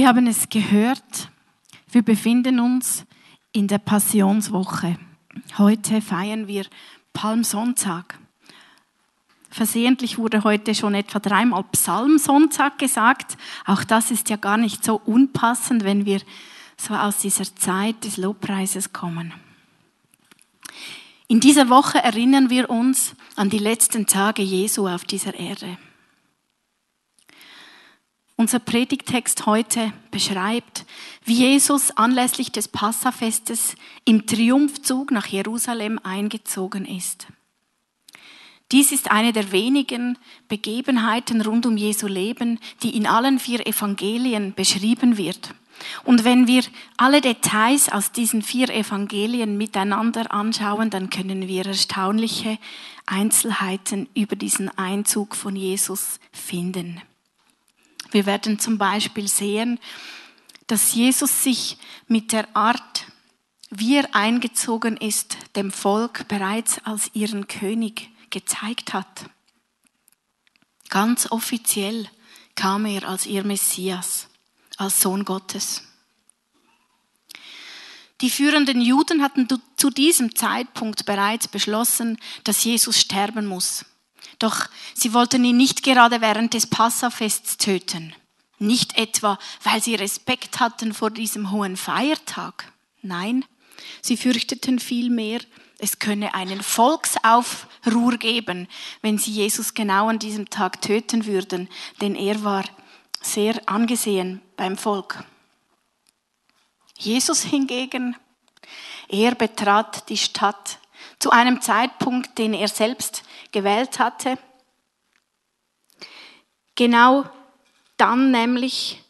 Wir haben es gehört, wir befinden uns in der Passionswoche. Heute feiern wir Palmsonntag. Versehentlich wurde heute schon etwa dreimal Psalmsonntag gesagt. Auch das ist ja gar nicht so unpassend, wenn wir so aus dieser Zeit des Lobpreises kommen. In dieser Woche erinnern wir uns an die letzten Tage Jesu auf dieser Erde. Unser Predigtext heute beschreibt, wie Jesus anlässlich des Passafestes im Triumphzug nach Jerusalem eingezogen ist. Dies ist eine der wenigen Begebenheiten rund um Jesu Leben, die in allen vier Evangelien beschrieben wird. Und wenn wir alle Details aus diesen vier Evangelien miteinander anschauen, dann können wir erstaunliche Einzelheiten über diesen Einzug von Jesus finden. Wir werden zum Beispiel sehen, dass Jesus sich mit der Art, wie er eingezogen ist, dem Volk bereits als ihren König gezeigt hat. Ganz offiziell kam er als ihr Messias, als Sohn Gottes. Die führenden Juden hatten zu diesem Zeitpunkt bereits beschlossen, dass Jesus sterben muss. Doch sie wollten ihn nicht gerade während des Passafests töten. Nicht etwa, weil sie Respekt hatten vor diesem hohen Feiertag. Nein, sie fürchteten vielmehr, es könne einen Volksaufruhr geben, wenn sie Jesus genau an diesem Tag töten würden, denn er war sehr angesehen beim Volk. Jesus hingegen, er betrat die Stadt zu einem Zeitpunkt, den er selbst gewählt hatte. Genau dann nämlich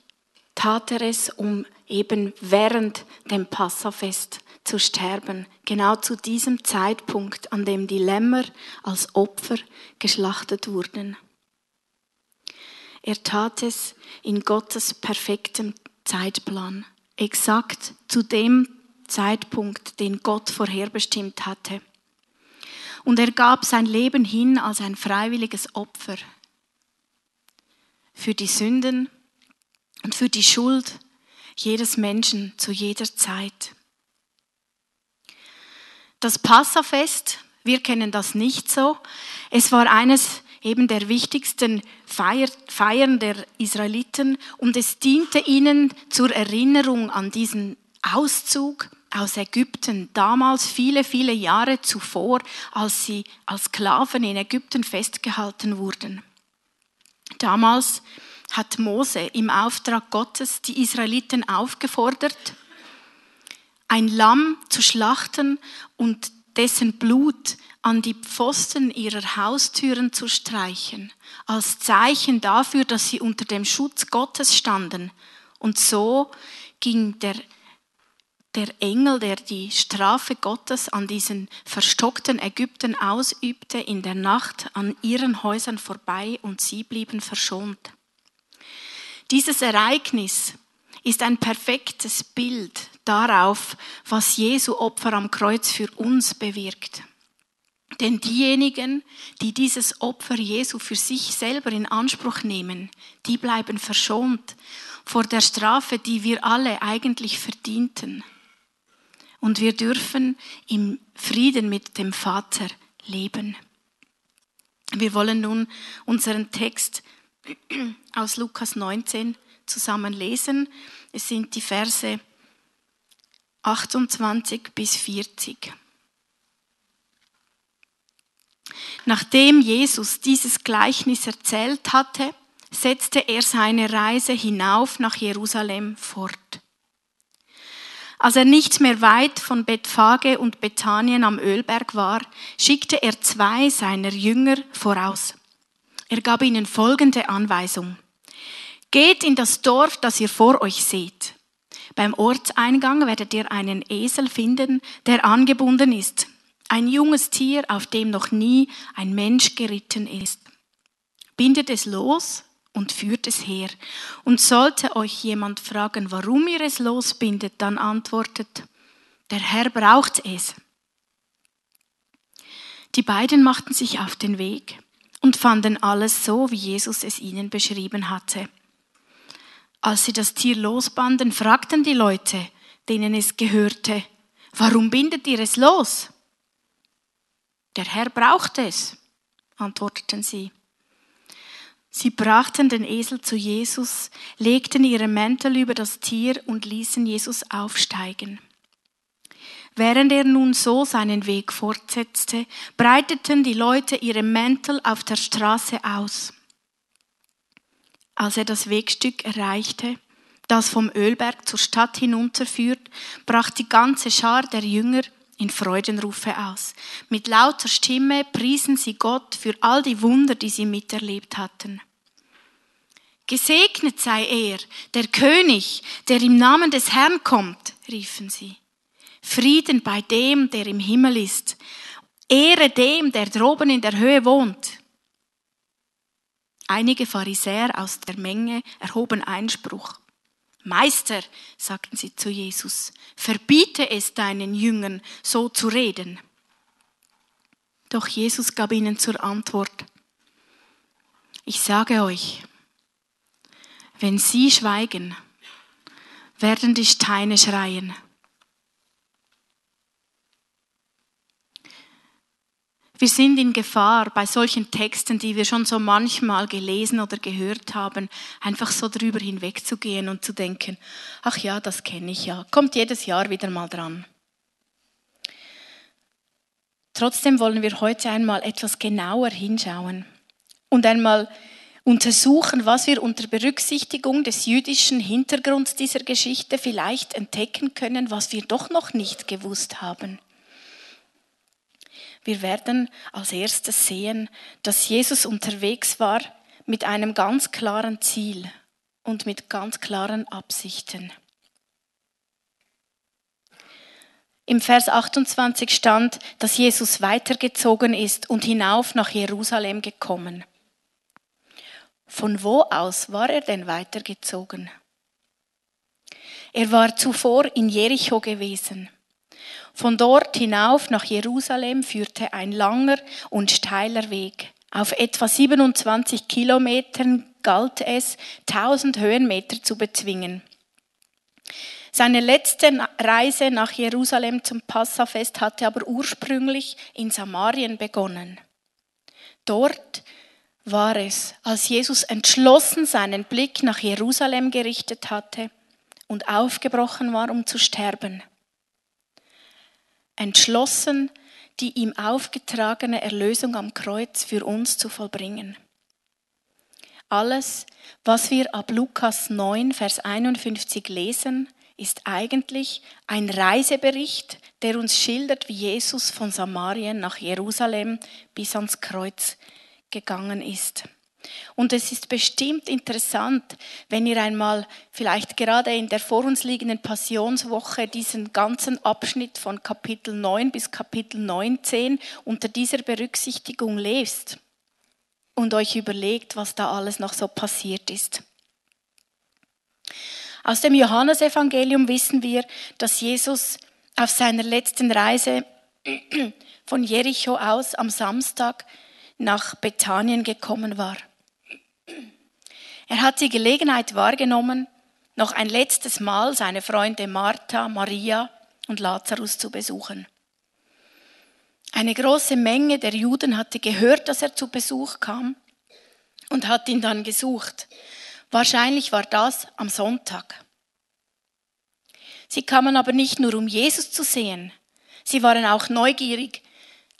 tat er es, um eben während dem Passafest zu sterben. Genau zu diesem Zeitpunkt, an dem die Lämmer als Opfer geschlachtet wurden. Er tat es in Gottes perfektem Zeitplan, exakt zu dem Zeitpunkt, den Gott vorherbestimmt hatte. Und er gab sein Leben hin als ein freiwilliges Opfer für die Sünden und für die Schuld jedes Menschen zu jeder Zeit. Das Passafest, wir kennen das nicht so. Es war eines eben der wichtigsten Feiern der Israeliten und es diente ihnen zur Erinnerung an diesen Auszug aus Ägypten, damals viele, viele Jahre zuvor, als sie als Sklaven in Ägypten festgehalten wurden. Damals hat Mose im Auftrag Gottes die Israeliten aufgefordert, ein Lamm zu schlachten und dessen Blut an die Pfosten ihrer Haustüren zu streichen, als Zeichen dafür, dass sie unter dem Schutz Gottes standen. Und so ging der der Engel, der die Strafe Gottes an diesen verstockten Ägypten ausübte, in der Nacht an ihren Häusern vorbei und sie blieben verschont. Dieses Ereignis ist ein perfektes Bild darauf, was Jesu Opfer am Kreuz für uns bewirkt. Denn diejenigen, die dieses Opfer Jesu für sich selber in Anspruch nehmen, die bleiben verschont vor der Strafe, die wir alle eigentlich verdienten und wir dürfen im Frieden mit dem Vater leben. Wir wollen nun unseren Text aus Lukas 19 zusammen lesen. Es sind die Verse 28 bis 40. Nachdem Jesus dieses Gleichnis erzählt hatte, setzte er seine Reise hinauf nach Jerusalem fort. Als er nicht mehr weit von Bethphage und Bethanien am Ölberg war, schickte er zwei seiner Jünger voraus. Er gab ihnen folgende Anweisung. Geht in das Dorf, das ihr vor euch seht. Beim Ortseingang werdet ihr einen Esel finden, der angebunden ist. Ein junges Tier, auf dem noch nie ein Mensch geritten ist. Bindet es los und führt es her. Und sollte euch jemand fragen, warum ihr es losbindet, dann antwortet, der Herr braucht es. Die beiden machten sich auf den Weg und fanden alles so, wie Jesus es ihnen beschrieben hatte. Als sie das Tier losbanden, fragten die Leute, denen es gehörte, warum bindet ihr es los? Der Herr braucht es, antworteten sie. Sie brachten den Esel zu Jesus, legten ihre Mäntel über das Tier und ließen Jesus aufsteigen. Während er nun so seinen Weg fortsetzte, breiteten die Leute ihre Mäntel auf der Straße aus. Als er das Wegstück erreichte, das vom Ölberg zur Stadt hinunterführt, brach die ganze Schar der Jünger in Freudenrufe aus. Mit lauter Stimme priesen sie Gott für all die Wunder, die sie miterlebt hatten. Gesegnet sei er, der König, der im Namen des Herrn kommt, riefen sie. Frieden bei dem, der im Himmel ist. Ehre dem, der droben in der Höhe wohnt. Einige Pharisäer aus der Menge erhoben Einspruch. Meister, sagten sie zu Jesus, verbiete es deinen Jüngern, so zu reden. Doch Jesus gab ihnen zur Antwort, ich sage euch, wenn sie schweigen, werden die Steine schreien. Wir sind in Gefahr, bei solchen Texten, die wir schon so manchmal gelesen oder gehört haben, einfach so drüber hinwegzugehen und zu denken, ach ja, das kenne ich ja, kommt jedes Jahr wieder mal dran. Trotzdem wollen wir heute einmal etwas genauer hinschauen und einmal untersuchen, was wir unter Berücksichtigung des jüdischen Hintergrunds dieser Geschichte vielleicht entdecken können, was wir doch noch nicht gewusst haben. Wir werden als erstes sehen, dass Jesus unterwegs war mit einem ganz klaren Ziel und mit ganz klaren Absichten. Im Vers 28 stand, dass Jesus weitergezogen ist und hinauf nach Jerusalem gekommen. Von wo aus war er denn weitergezogen? Er war zuvor in Jericho gewesen. Von dort hinauf nach Jerusalem führte ein langer und steiler Weg. Auf etwa 27 Kilometern galt es, 1000 Höhenmeter zu bezwingen. Seine letzte Reise nach Jerusalem zum Passafest hatte aber ursprünglich in Samarien begonnen. Dort war es, als Jesus entschlossen seinen Blick nach Jerusalem gerichtet hatte und aufgebrochen war, um zu sterben entschlossen, die ihm aufgetragene Erlösung am Kreuz für uns zu vollbringen. Alles, was wir ab Lukas 9, Vers 51 lesen, ist eigentlich ein Reisebericht, der uns schildert, wie Jesus von Samarien nach Jerusalem bis ans Kreuz gegangen ist. Und es ist bestimmt interessant, wenn ihr einmal vielleicht gerade in der vor uns liegenden Passionswoche diesen ganzen Abschnitt von Kapitel 9 bis Kapitel 19 unter dieser Berücksichtigung lest und euch überlegt, was da alles noch so passiert ist. Aus dem Johannesevangelium wissen wir, dass Jesus auf seiner letzten Reise von Jericho aus am Samstag nach Bethanien gekommen war. Er hat die Gelegenheit wahrgenommen, noch ein letztes Mal seine Freunde Martha, Maria und Lazarus zu besuchen. Eine große Menge der Juden hatte gehört, dass er zu Besuch kam und hat ihn dann gesucht. Wahrscheinlich war das am Sonntag. Sie kamen aber nicht nur, um Jesus zu sehen, sie waren auch neugierig,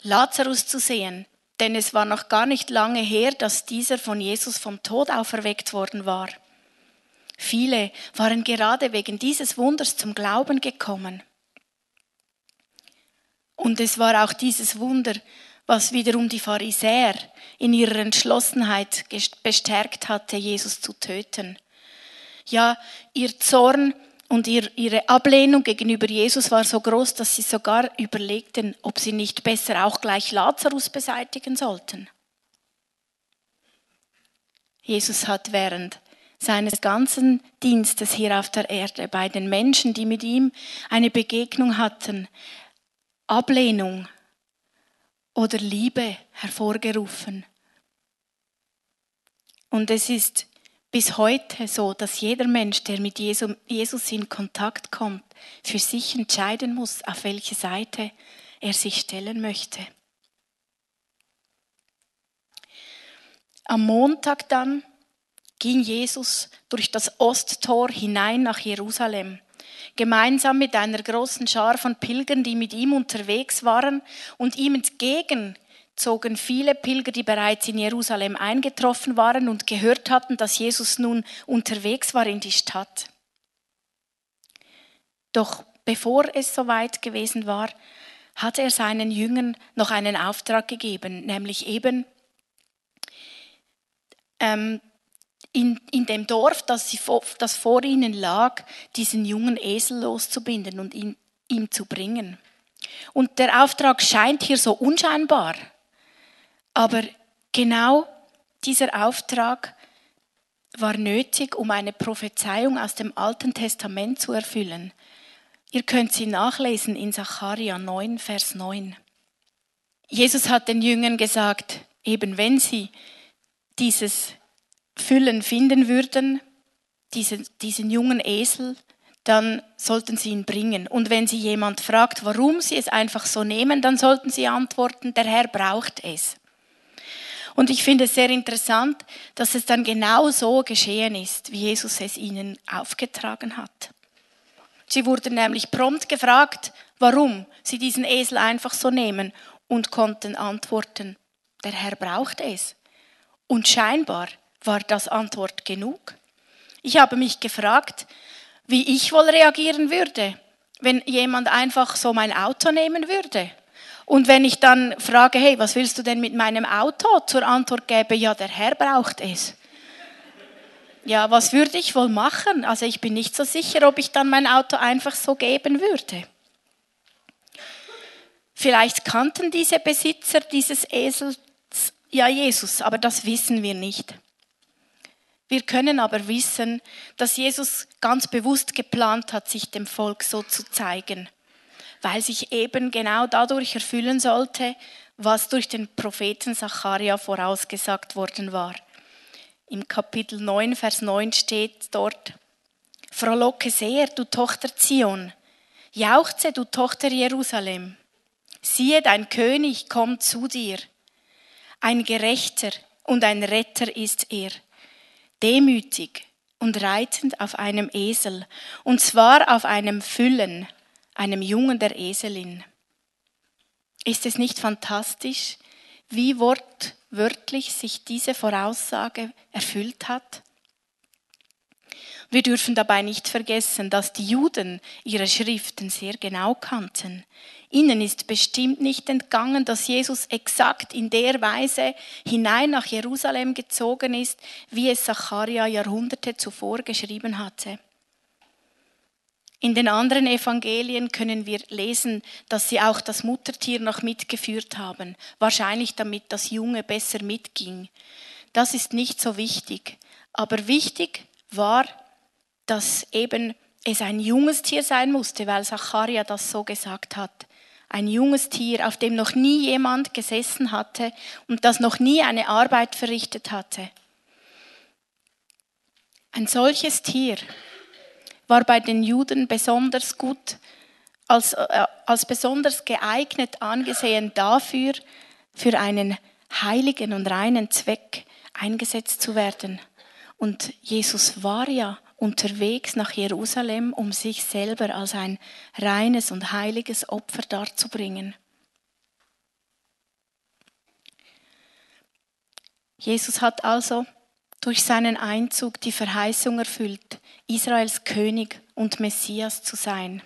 Lazarus zu sehen, denn es war noch gar nicht lange her, dass dieser von Jesus vom Tod auferweckt worden war. Viele waren gerade wegen dieses Wunders zum Glauben gekommen. Und es war auch dieses Wunder, was wiederum die Pharisäer in ihrer Entschlossenheit bestärkt hatte, Jesus zu töten. Ja, ihr Zorn und ihre Ablehnung gegenüber Jesus war so groß, dass sie sogar überlegten, ob sie nicht besser auch gleich Lazarus beseitigen sollten. Jesus hat während seines ganzen Dienstes hier auf der Erde bei den Menschen, die mit ihm eine Begegnung hatten, Ablehnung oder Liebe hervorgerufen. Und es ist bis heute so, dass jeder Mensch, der mit Jesus in Kontakt kommt, für sich entscheiden muss, auf welche Seite er sich stellen möchte. Am Montag dann ging Jesus durch das Osttor hinein nach Jerusalem, gemeinsam mit einer großen Schar von Pilgern, die mit ihm unterwegs waren, und ihm entgegen zogen viele Pilger, die bereits in Jerusalem eingetroffen waren und gehört hatten, dass Jesus nun unterwegs war in die Stadt. Doch bevor es soweit gewesen war, hat er seinen Jüngern noch einen Auftrag gegeben, nämlich eben ähm, in, in dem Dorf, das, sie, das vor ihnen lag, diesen jungen Esel loszubinden und ihn, ihm zu bringen. Und der Auftrag scheint hier so unscheinbar. Aber genau dieser Auftrag war nötig, um eine Prophezeiung aus dem Alten Testament zu erfüllen. Ihr könnt sie nachlesen in Sacharja 9, Vers 9. Jesus hat den Jüngern gesagt, eben wenn sie dieses Füllen finden würden, diesen, diesen jungen Esel, dann sollten sie ihn bringen. Und wenn sie jemand fragt, warum sie es einfach so nehmen, dann sollten sie antworten, der Herr braucht es. Und ich finde es sehr interessant, dass es dann genau so geschehen ist, wie Jesus es ihnen aufgetragen hat. Sie wurden nämlich prompt gefragt, warum sie diesen Esel einfach so nehmen und konnten antworten, der Herr braucht es. Und scheinbar war das Antwort genug. Ich habe mich gefragt, wie ich wohl reagieren würde, wenn jemand einfach so mein Auto nehmen würde und wenn ich dann frage, hey, was willst du denn mit meinem Auto? Zur Antwort gäbe, ja, der Herr braucht es. Ja, was würde ich wohl machen? Also ich bin nicht so sicher, ob ich dann mein Auto einfach so geben würde. Vielleicht kannten diese Besitzer dieses Esels ja Jesus, aber das wissen wir nicht. Wir können aber wissen, dass Jesus ganz bewusst geplant hat, sich dem Volk so zu zeigen weil sich eben genau dadurch erfüllen sollte, was durch den Propheten Zacharia vorausgesagt worden war. Im Kapitel 9, Vers 9 steht dort, Frohlocke sehr, du Tochter Zion, jauchze, du Tochter Jerusalem. Siehe, dein König kommt zu dir. Ein Gerechter und ein Retter ist er, demütig und reitend auf einem Esel, und zwar auf einem Füllen, einem Jungen der Eselin. Ist es nicht fantastisch, wie wortwörtlich sich diese Voraussage erfüllt hat? Wir dürfen dabei nicht vergessen, dass die Juden ihre Schriften sehr genau kannten. Ihnen ist bestimmt nicht entgangen, dass Jesus exakt in der Weise hinein nach Jerusalem gezogen ist, wie es Zacharia Jahrhunderte zuvor geschrieben hatte. In den anderen Evangelien können wir lesen, dass sie auch das Muttertier noch mitgeführt haben, wahrscheinlich damit das Junge besser mitging. Das ist nicht so wichtig. Aber wichtig war, dass eben es ein junges Tier sein musste, weil Zacharia das so gesagt hat. Ein junges Tier, auf dem noch nie jemand gesessen hatte und das noch nie eine Arbeit verrichtet hatte. Ein solches Tier war bei den Juden besonders gut, als, äh, als besonders geeignet angesehen dafür, für einen heiligen und reinen Zweck eingesetzt zu werden. Und Jesus war ja unterwegs nach Jerusalem, um sich selber als ein reines und heiliges Opfer darzubringen. Jesus hat also durch seinen Einzug die Verheißung erfüllt, Israels König und Messias zu sein.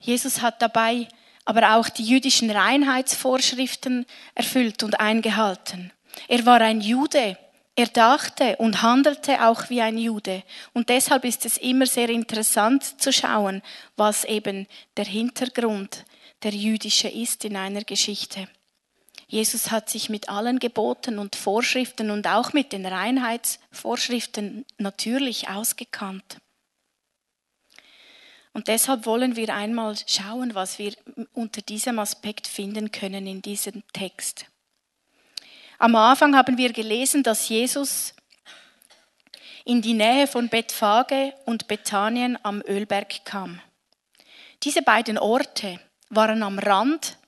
Jesus hat dabei aber auch die jüdischen Reinheitsvorschriften erfüllt und eingehalten. Er war ein Jude. Er dachte und handelte auch wie ein Jude. Und deshalb ist es immer sehr interessant zu schauen, was eben der Hintergrund der jüdische ist in einer Geschichte. Jesus hat sich mit allen Geboten und Vorschriften und auch mit den Reinheitsvorschriften natürlich ausgekannt. Und deshalb wollen wir einmal schauen, was wir unter diesem Aspekt finden können in diesem Text. Am Anfang haben wir gelesen, dass Jesus in die Nähe von Bethphage und Bethanien am Ölberg kam. Diese beiden Orte waren am Rand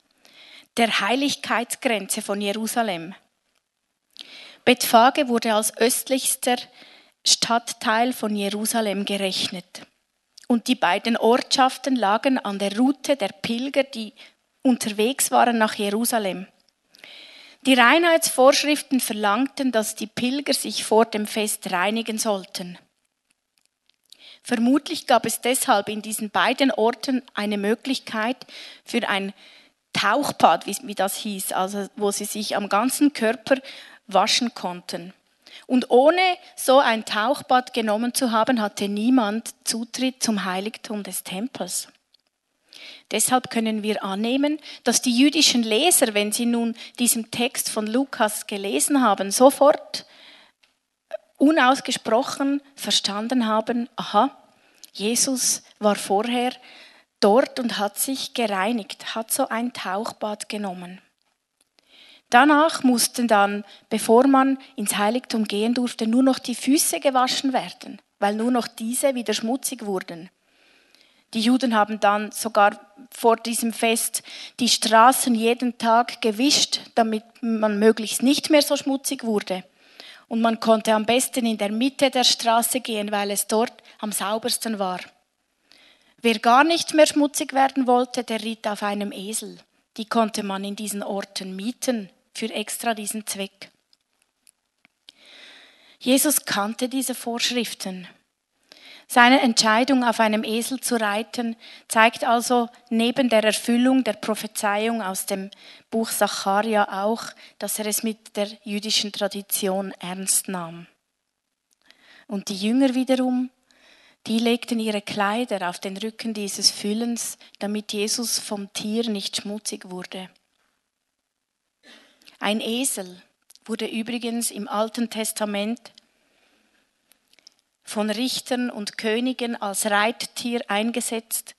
der Heiligkeitsgrenze von Jerusalem. Bethphage wurde als östlichster Stadtteil von Jerusalem gerechnet. Und die beiden Ortschaften lagen an der Route der Pilger, die unterwegs waren nach Jerusalem. Die Reinheitsvorschriften verlangten, dass die Pilger sich vor dem Fest reinigen sollten. Vermutlich gab es deshalb in diesen beiden Orten eine Möglichkeit für ein Tauchbad, wie, das hieß, also wo sie sich am ganzen Körper waschen konnten. Und ohne so ein Tauchbad genommen zu haben, hatte niemand Zutritt zum Heiligtum des Tempels. Deshalb können wir annehmen, dass die jüdischen Leser, wenn sie nun diesen Text von Lukas gelesen haben, sofort unausgesprochen verstanden haben, aha, Jesus war vorher dort und hat sich gereinigt, hat so ein Tauchbad genommen. Danach mussten dann, bevor man ins Heiligtum gehen durfte, nur noch die Füße gewaschen werden, weil nur noch diese wieder schmutzig wurden. Die Juden haben dann sogar vor diesem Fest die Straßen jeden Tag gewischt, damit man möglichst nicht mehr so schmutzig wurde. Und man konnte am besten in der Mitte der Straße gehen, weil es dort am saubersten war. Wer gar nicht mehr schmutzig werden wollte, der ritt auf einem Esel. Die konnte man in diesen Orten mieten für extra diesen Zweck. Jesus kannte diese Vorschriften. Seine Entscheidung, auf einem Esel zu reiten, zeigt also neben der Erfüllung der Prophezeiung aus dem Buch Zacharia auch, dass er es mit der jüdischen Tradition ernst nahm. Und die Jünger wiederum, die legten ihre Kleider auf den Rücken dieses Füllens, damit Jesus vom Tier nicht schmutzig wurde. Ein Esel wurde übrigens im Alten Testament von Richtern und Königen als Reittier eingesetzt,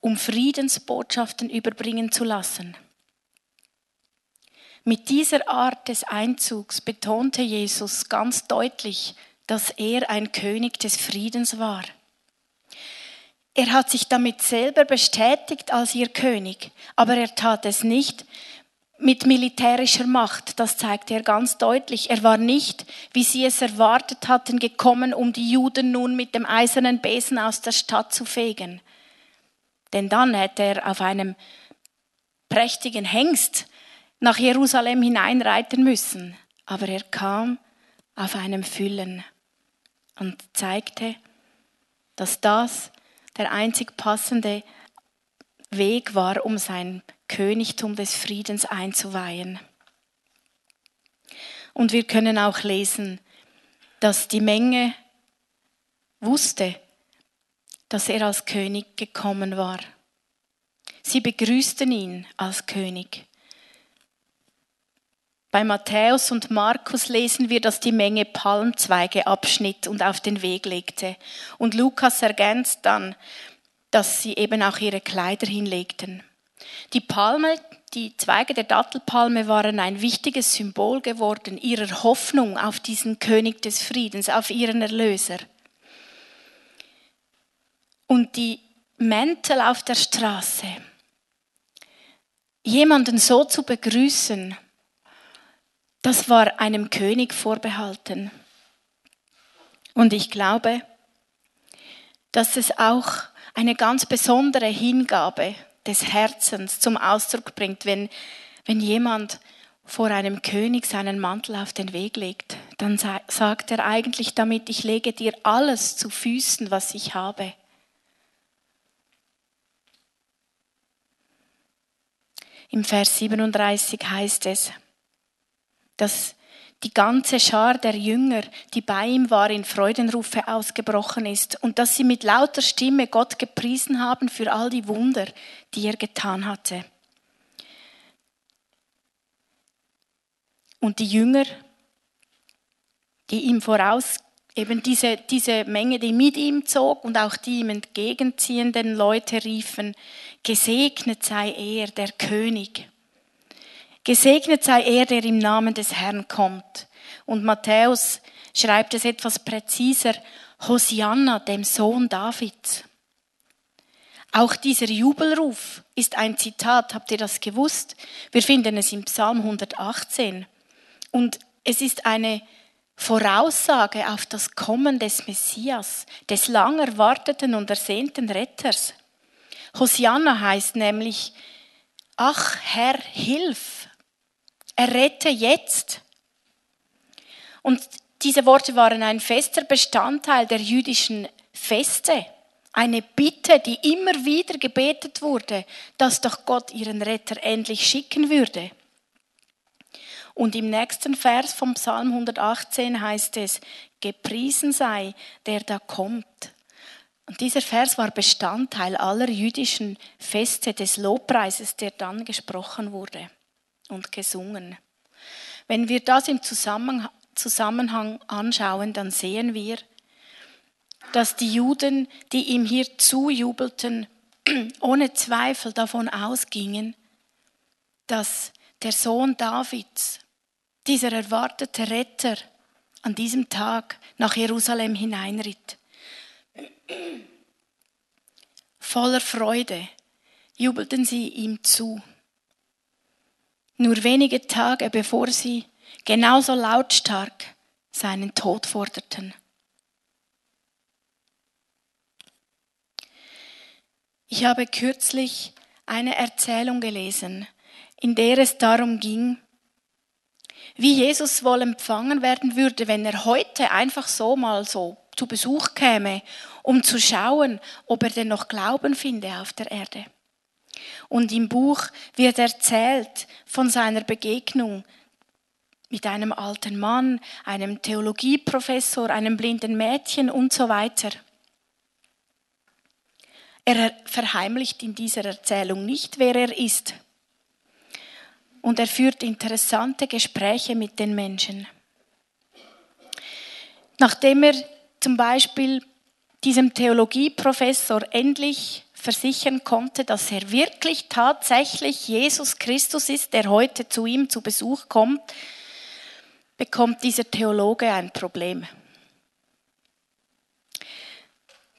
um Friedensbotschaften überbringen zu lassen. Mit dieser Art des Einzugs betonte Jesus ganz deutlich, dass er ein König des Friedens war. Er hat sich damit selber bestätigt als ihr König, aber er tat es nicht, mit militärischer Macht. Das zeigt er ganz deutlich. Er war nicht, wie sie es erwartet hatten, gekommen, um die Juden nun mit dem eisernen Besen aus der Stadt zu fegen. Denn dann hätte er auf einem prächtigen Hengst nach Jerusalem hineinreiten müssen. Aber er kam auf einem Füllen und zeigte, dass das der einzig passende Weg war, um sein Königtum des Friedens einzuweihen. Und wir können auch lesen, dass die Menge wusste, dass er als König gekommen war. Sie begrüßten ihn als König. Bei Matthäus und Markus lesen wir, dass die Menge Palmzweige abschnitt und auf den Weg legte. Und Lukas ergänzt dann, dass sie eben auch ihre Kleider hinlegten. Die Palme, die Zweige der Dattelpalme waren ein wichtiges Symbol geworden ihrer Hoffnung auf diesen König des Friedens, auf ihren Erlöser. Und die Mäntel auf der Straße, jemanden so zu begrüßen, das war einem König vorbehalten. Und ich glaube, dass es auch eine ganz besondere Hingabe des Herzens zum Ausdruck bringt, wenn, wenn jemand vor einem König seinen Mantel auf den Weg legt, dann sagt er eigentlich damit, ich lege dir alles zu Füßen, was ich habe. Im Vers 37 heißt es, dass die ganze Schar der Jünger, die bei ihm war, in Freudenrufe ausgebrochen ist und dass sie mit lauter Stimme Gott gepriesen haben für all die Wunder, die er getan hatte. Und die Jünger, die ihm voraus, eben diese, diese Menge, die mit ihm zog und auch die ihm entgegenziehenden Leute riefen, gesegnet sei er, der König. Gesegnet sei er, der im Namen des Herrn kommt. Und Matthäus schreibt es etwas präziser, Hosianna, dem Sohn Davids. Auch dieser Jubelruf ist ein Zitat, habt ihr das gewusst? Wir finden es im Psalm 118. Und es ist eine Voraussage auf das Kommen des Messias, des lang erwarteten und ersehnten Retters. Hosianna heißt nämlich, ach Herr, hilf, errette jetzt. Und diese Worte waren ein fester Bestandteil der jüdischen Feste, eine Bitte, die immer wieder gebetet wurde, dass doch Gott ihren Retter endlich schicken würde. Und im nächsten Vers vom Psalm 118 heißt es, gepriesen sei, der da kommt. Und dieser Vers war Bestandteil aller jüdischen Feste des Lobpreises, der dann gesprochen wurde und gesungen. Wenn wir das im Zusammenhang anschauen, dann sehen wir, dass die Juden, die ihm hier zujubelten, ohne Zweifel davon ausgingen, dass der Sohn Davids, dieser erwartete Retter, an diesem Tag nach Jerusalem hineinritt. Voller Freude jubelten sie ihm zu. Nur wenige Tage bevor sie genauso lautstark seinen Tod forderten. Ich habe kürzlich eine Erzählung gelesen, in der es darum ging, wie Jesus wohl empfangen werden würde, wenn er heute einfach so mal so zu Besuch käme, um zu schauen, ob er denn noch Glauben finde auf der Erde. Und im Buch wird erzählt von seiner Begegnung mit einem alten Mann, einem Theologieprofessor, einem blinden Mädchen und so weiter. Er verheimlicht in dieser Erzählung nicht, wer er ist. Und er führt interessante Gespräche mit den Menschen. Nachdem er zum Beispiel diesem Theologieprofessor endlich versichern konnte, dass er wirklich tatsächlich Jesus Christus ist, der heute zu ihm zu Besuch kommt, bekommt dieser Theologe ein Problem.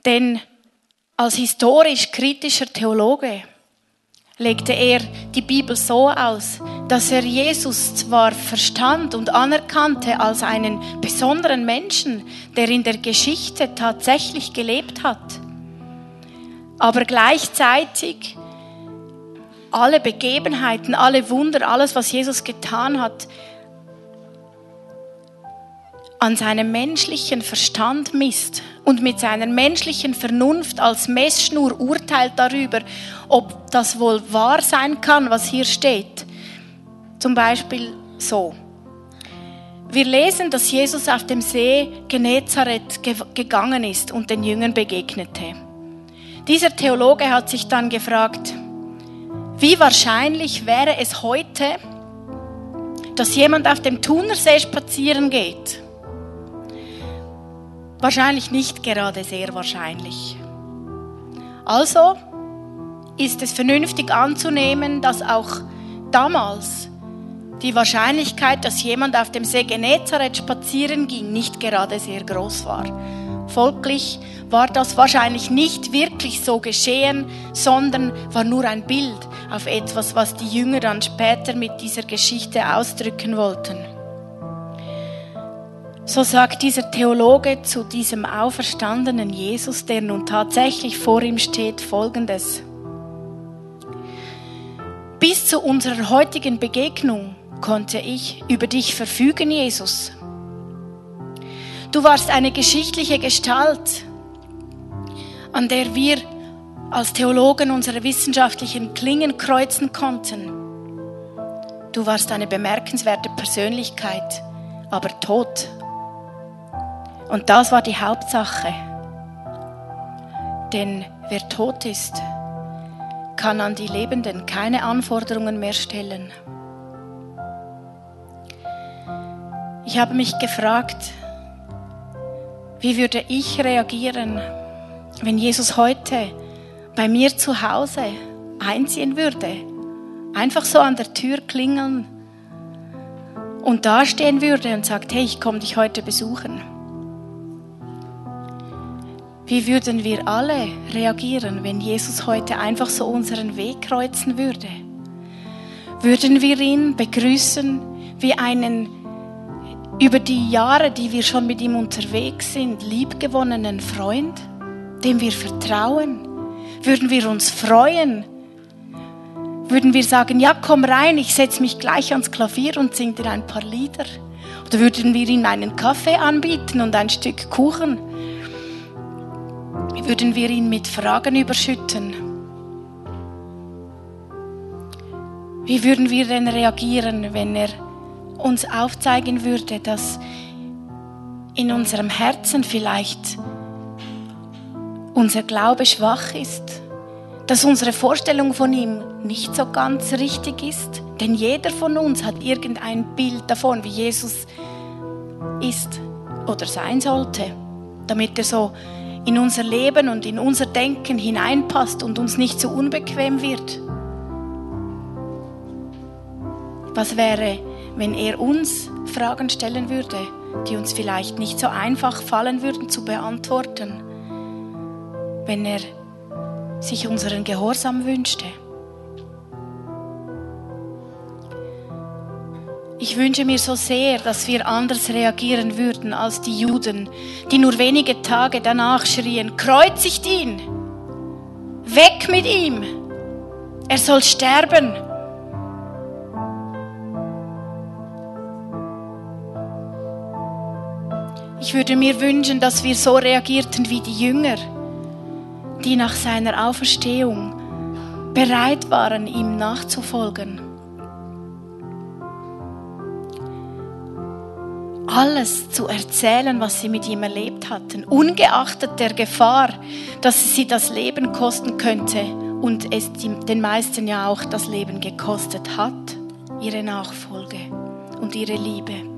Denn als historisch kritischer Theologe legte er die Bibel so aus, dass er Jesus zwar verstand und anerkannte als einen besonderen Menschen, der in der Geschichte tatsächlich gelebt hat, aber gleichzeitig alle Begebenheiten, alle Wunder, alles, was Jesus getan hat, an seinem menschlichen Verstand misst und mit seiner menschlichen Vernunft als Messschnur urteilt darüber, ob das wohl wahr sein kann, was hier steht. Zum Beispiel so. Wir lesen, dass Jesus auf dem See Genezareth gegangen ist und den Jüngern begegnete. Dieser Theologe hat sich dann gefragt, wie wahrscheinlich wäre es heute, dass jemand auf dem Thunersee spazieren geht Wahrscheinlich nicht gerade sehr wahrscheinlich. Also ist es vernünftig anzunehmen, dass auch damals die Wahrscheinlichkeit, dass jemand auf dem See Genezareth spazieren ging, nicht gerade sehr groß war. Folglich war das wahrscheinlich nicht wirklich so geschehen, sondern war nur ein Bild auf etwas, was die Jünger dann später mit dieser Geschichte ausdrücken wollten. So sagt dieser Theologe zu diesem auferstandenen Jesus, der nun tatsächlich vor ihm steht, Folgendes. Bis zu unserer heutigen Begegnung konnte ich über dich verfügen, Jesus. Du warst eine geschichtliche Gestalt, an der wir als Theologen unsere wissenschaftlichen Klingen kreuzen konnten. Du warst eine bemerkenswerte Persönlichkeit, aber tot und das war die Hauptsache. Denn wer tot ist, kann an die Lebenden keine Anforderungen mehr stellen. Ich habe mich gefragt, wie würde ich reagieren, wenn Jesus heute bei mir zu Hause einziehen würde, einfach so an der Tür klingeln und dastehen würde und sagt, hey, ich komme dich heute besuchen. Wie würden wir alle reagieren, wenn Jesus heute einfach so unseren Weg kreuzen würde? Würden wir ihn begrüßen wie einen über die Jahre, die wir schon mit ihm unterwegs sind, liebgewonnenen Freund, dem wir vertrauen? Würden wir uns freuen? Würden wir sagen, ja, komm rein, ich setze mich gleich ans Klavier und singe dir ein paar Lieder? Oder würden wir ihm einen Kaffee anbieten und ein Stück Kuchen? Würden wir ihn mit Fragen überschütten? Wie würden wir denn reagieren, wenn er uns aufzeigen würde, dass in unserem Herzen vielleicht unser Glaube schwach ist, dass unsere Vorstellung von ihm nicht so ganz richtig ist. Denn jeder von uns hat irgendein Bild davon, wie Jesus ist oder sein sollte, damit er so in unser Leben und in unser Denken hineinpasst und uns nicht so unbequem wird. Was wäre, wenn er uns Fragen stellen würde, die uns vielleicht nicht so einfach fallen würden zu beantworten? Wenn er sich unseren Gehorsam wünschte? Ich wünsche mir so sehr, dass wir anders reagieren würden als die Juden, die nur wenige Tage danach schrien, kreuzigt ihn, weg mit ihm, er soll sterben. Ich würde mir wünschen, dass wir so reagierten wie die Jünger, die nach seiner Auferstehung bereit waren, ihm nachzufolgen. Alles zu erzählen, was sie mit ihm erlebt hatten, ungeachtet der Gefahr, dass sie das Leben kosten könnte und es den meisten ja auch das Leben gekostet hat, ihre Nachfolge und ihre Liebe.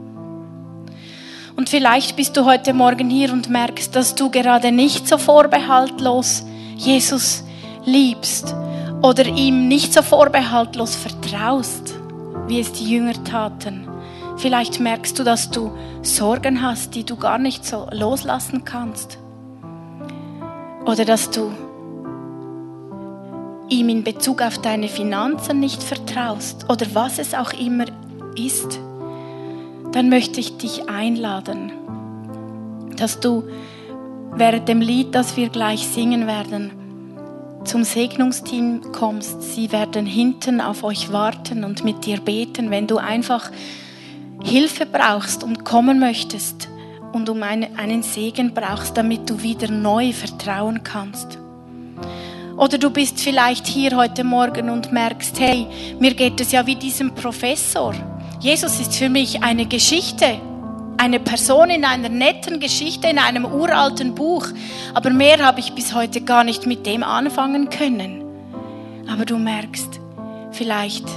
Und vielleicht bist du heute Morgen hier und merkst, dass du gerade nicht so vorbehaltlos Jesus liebst oder ihm nicht so vorbehaltlos vertraust, wie es die Jünger taten. Vielleicht merkst du, dass du Sorgen hast, die du gar nicht so loslassen kannst. Oder dass du ihm in Bezug auf deine Finanzen nicht vertraust oder was es auch immer ist dann möchte ich dich einladen, dass du während dem Lied, das wir gleich singen werden, zum Segnungsteam kommst. Sie werden hinten auf euch warten und mit dir beten, wenn du einfach Hilfe brauchst und kommen möchtest und um einen Segen brauchst, damit du wieder neu vertrauen kannst. Oder du bist vielleicht hier heute Morgen und merkst, hey, mir geht es ja wie diesem Professor. Jesus ist für mich eine Geschichte, eine Person in einer netten Geschichte, in einem uralten Buch. Aber mehr habe ich bis heute gar nicht mit dem anfangen können. Aber du merkst, vielleicht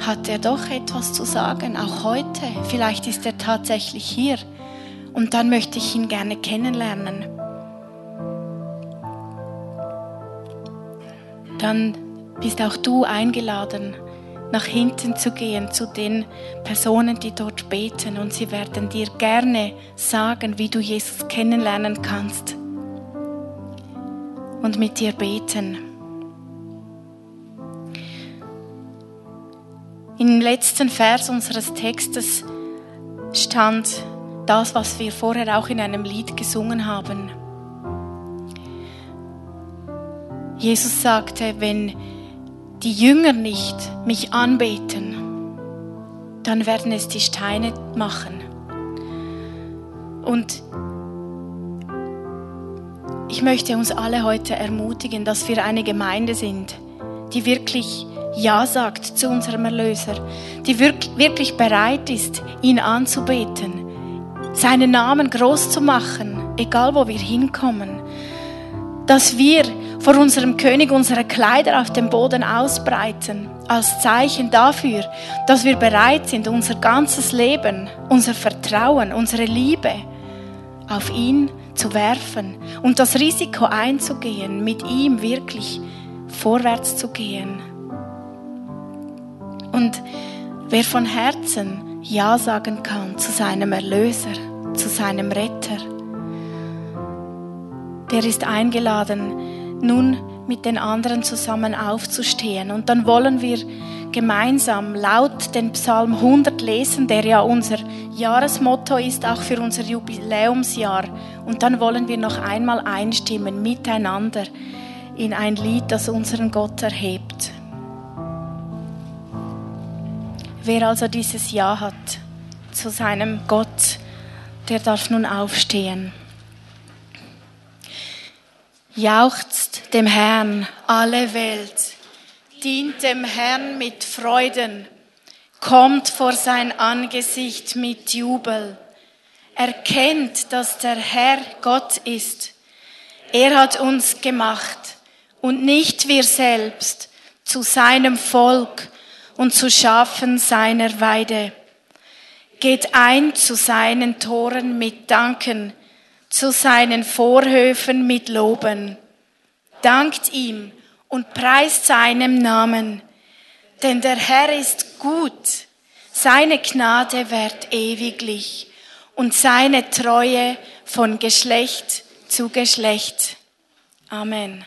hat er doch etwas zu sagen, auch heute. Vielleicht ist er tatsächlich hier. Und dann möchte ich ihn gerne kennenlernen. Dann bist auch du eingeladen, nach hinten zu gehen zu den Personen, die dort beten und sie werden dir gerne sagen, wie du Jesus kennenlernen kannst und mit dir beten. Im letzten Vers unseres Textes stand das, was wir vorher auch in einem Lied gesungen haben. Jesus sagte, wenn die Jünger nicht mich anbeten, dann werden es die Steine machen. Und ich möchte uns alle heute ermutigen, dass wir eine Gemeinde sind, die wirklich Ja sagt zu unserem Erlöser, die wirklich bereit ist, ihn anzubeten, seinen Namen groß zu machen, egal wo wir hinkommen, dass wir vor unserem König unsere Kleider auf dem Boden ausbreiten, als Zeichen dafür, dass wir bereit sind, unser ganzes Leben, unser Vertrauen, unsere Liebe auf ihn zu werfen und das Risiko einzugehen, mit ihm wirklich vorwärts zu gehen. Und Wer von Herzen Ja sagen kann zu seinem Erlöser, zu seinem Retter, der ist eingeladen, nun mit den anderen zusammen aufzustehen. Und dann wollen wir gemeinsam laut den Psalm 100 lesen, der ja unser Jahresmotto ist, auch für unser Jubiläumsjahr. Und dann wollen wir noch einmal einstimmen miteinander in ein Lied, das unseren Gott erhebt. Wer also dieses Ja hat zu seinem Gott, der darf nun aufstehen. Jauchzt dem Herrn alle Welt, dient dem Herrn mit Freuden, kommt vor sein Angesicht mit Jubel, erkennt, dass der Herr Gott ist. Er hat uns gemacht und nicht wir selbst zu seinem Volk und zu Schafen seiner Weide. Geht ein zu seinen Toren mit Danken, zu seinen Vorhöfen mit Loben. Dankt ihm und preist seinem Namen, denn der Herr ist gut, seine Gnade währt ewiglich und seine Treue von Geschlecht zu Geschlecht. Amen.